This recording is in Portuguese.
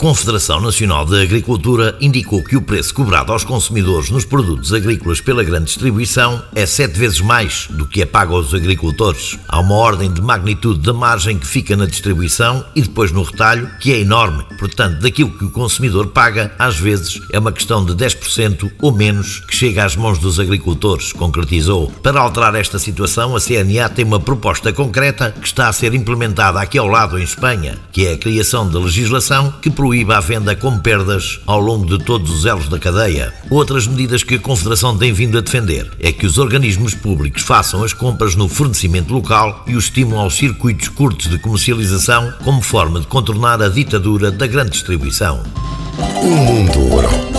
Confederação Nacional da Agricultura indicou que o preço cobrado aos consumidores nos produtos agrícolas pela grande distribuição é sete vezes mais do que é pago aos agricultores. Há uma ordem de magnitude da margem que fica na distribuição e depois no retalho, que é enorme. Portanto, daquilo que o consumidor paga, às vezes é uma questão de 10% ou menos que chega às mãos dos agricultores, concretizou. Para alterar esta situação, a CNA tem uma proposta concreta que está a ser implementada aqui ao lado em Espanha, que é a criação de legislação que proíbe proíba a venda com perdas ao longo de todos os elos da cadeia. Outras medidas que a Confederação tem vindo a defender é que os organismos públicos façam as compras no fornecimento local e o estímulo aos circuitos curtos de comercialização como forma de contornar a ditadura da grande distribuição. O mundo rural.